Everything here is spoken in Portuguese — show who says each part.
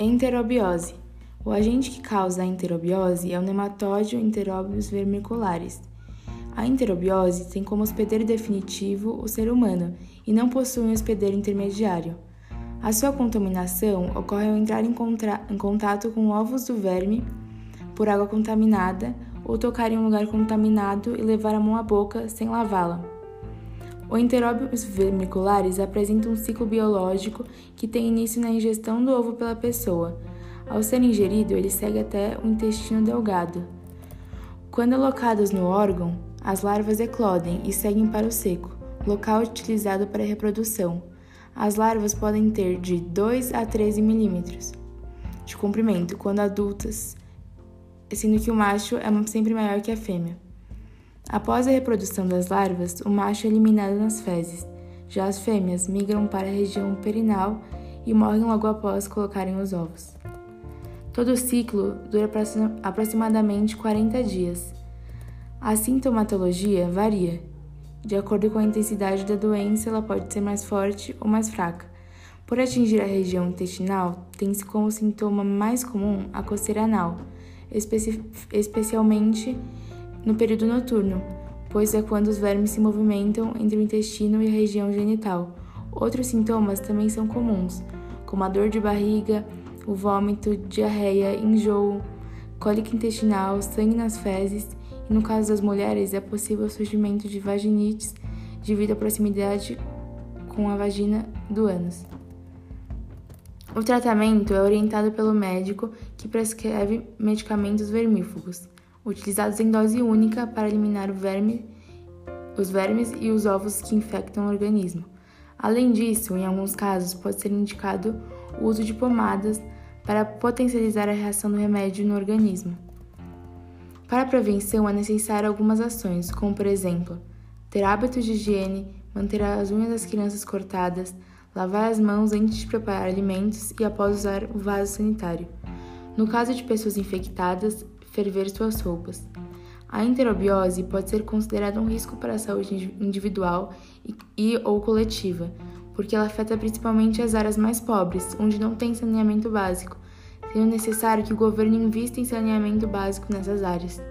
Speaker 1: Enterobiose. O agente que causa a enterobiose é o nematóide Enterobius vermicularis. A enterobiose tem como hospedeiro definitivo o ser humano e não possui um hospedeiro intermediário. A sua contaminação ocorre ao entrar em, em contato com ovos do verme por água contaminada ou tocar em um lugar contaminado e levar a mão à boca sem lavá-la. O Enterobius vermicularis apresenta um ciclo biológico que tem início na ingestão do ovo pela pessoa. Ao ser ingerido, ele segue até o intestino delgado. Quando alocados no órgão, as larvas eclodem e seguem para o seco, local utilizado para a reprodução. As larvas podem ter de 2 a 13 milímetros de comprimento quando adultas, sendo que o macho é sempre maior que a fêmea. Após a reprodução das larvas, o macho é eliminado nas fezes, já as fêmeas migram para a região perinal e morrem logo após colocarem os ovos. Todo o ciclo dura aproximadamente 40 dias. A sintomatologia varia, de acordo com a intensidade da doença, ela pode ser mais forte ou mais fraca. Por atingir a região intestinal, tem-se como sintoma mais comum a coceira anal, especi especialmente no período noturno, pois é quando os vermes se movimentam entre o intestino e a região genital. Outros sintomas também são comuns, como a dor de barriga, o vômito, diarreia, enjoo, cólica intestinal, sangue nas fezes e no caso das mulheres, é possível o surgimento de vaginites devido à proximidade com a vagina do ânus. O tratamento é orientado pelo médico que prescreve medicamentos vermífugos, utilizados em dose única para eliminar verme, os vermes e os ovos que infectam o organismo. Além disso, em alguns casos, pode ser indicado o uso de pomadas para potencializar a reação do remédio no organismo. Para a prevenção é necessário algumas ações, como por exemplo, ter hábitos de higiene, manter as unhas das crianças cortadas, lavar as mãos antes de preparar alimentos e após usar o vaso sanitário. No caso de pessoas infectadas, ferver suas roupas. A enterobiose pode ser considerada um risco para a saúde individual e, e ou coletiva, porque ela afeta principalmente as áreas mais pobres, onde não tem saneamento básico, sendo necessário que o governo invista em saneamento básico nessas áreas.